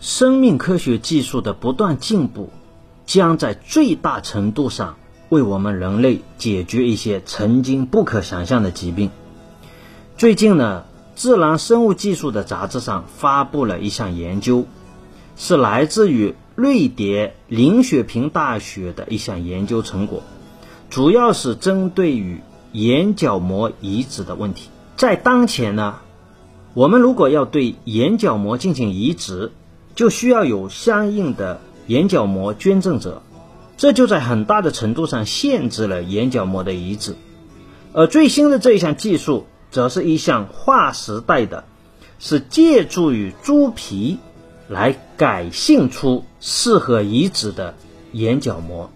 生命科学技术的不断进步，将在最大程度上为我们人类解决一些曾经不可想象的疾病。最近呢，《自然生物技术》的杂志上发布了一项研究，是来自于瑞典林雪平大学的一项研究成果，主要是针对于眼角膜移植的问题。在当前呢，我们如果要对眼角膜进行移植，就需要有相应的眼角膜捐赠者，这就在很大的程度上限制了眼角膜的移植。而最新的这一项技术。则是一项划时代的，是借助于猪皮来改性出适合移植的眼角膜。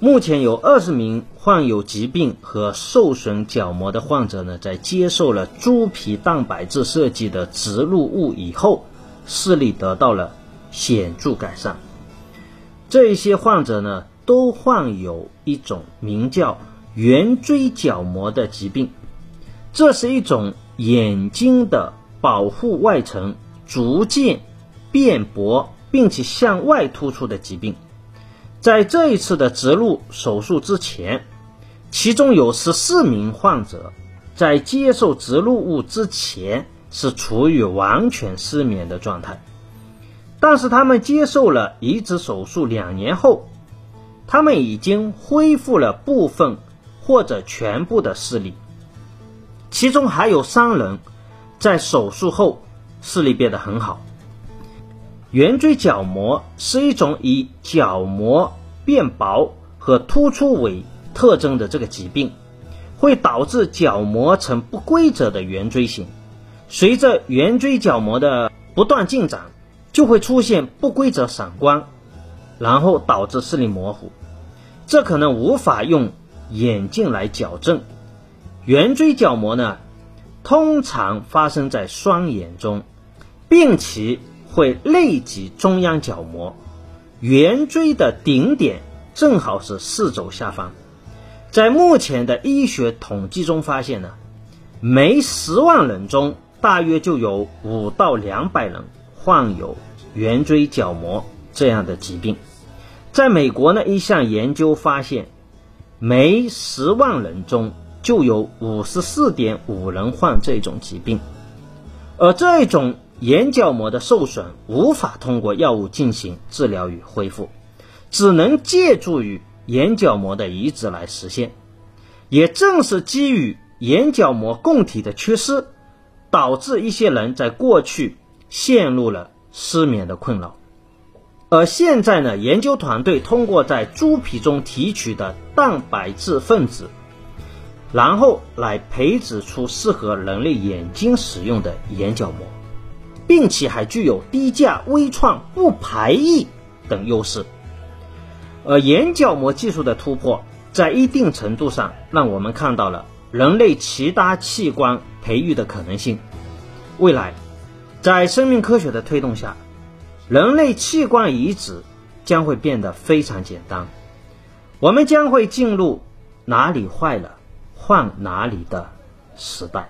目前有二十名患有疾病和受损角膜的患者呢，在接受了猪皮蛋白质设计的植入物以后，视力得到了显著改善。这一些患者呢，都患有一种名叫圆锥角膜的疾病。这是一种眼睛的保护外层逐渐变薄，并且向外突出的疾病。在这一次的植入手术之前，其中有十四名患者在接受植入物之前是处于完全失眠的状态。但是他们接受了移植手术两年后，他们已经恢复了部分或者全部的视力。其中还有三人，在手术后视力变得很好。圆锥角膜是一种以角膜变薄和突出为特征的这个疾病，会导致角膜呈不规则的圆锥形。随着圆锥角膜的不断进展，就会出现不规则闪光，然后导致视力模糊。这可能无法用眼镜来矫正。圆锥角膜呢，通常发生在双眼中，并且会内及中央角膜。圆锥的顶点正好是视轴下方。在目前的医学统计中发现呢，每十万人中大约就有五到两百人患有圆锥角膜这样的疾病。在美国呢，一项研究发现，每十万人中就有五十四点五人患这种疾病，而这种眼角膜的受损无法通过药物进行治疗与恢复，只能借助于眼角膜的移植来实现。也正是基于眼角膜供体的缺失，导致一些人在过去陷入了失眠的困扰，而现在呢，研究团队通过在猪皮中提取的蛋白质分子。然后来培植出适合人类眼睛使用的眼角膜，并且还具有低价、微创、不排异等优势。而眼角膜技术的突破，在一定程度上让我们看到了人类其他器官培育的可能性。未来，在生命科学的推动下，人类器官移植将会变得非常简单。我们将会进入哪里坏了？换哪里的时代？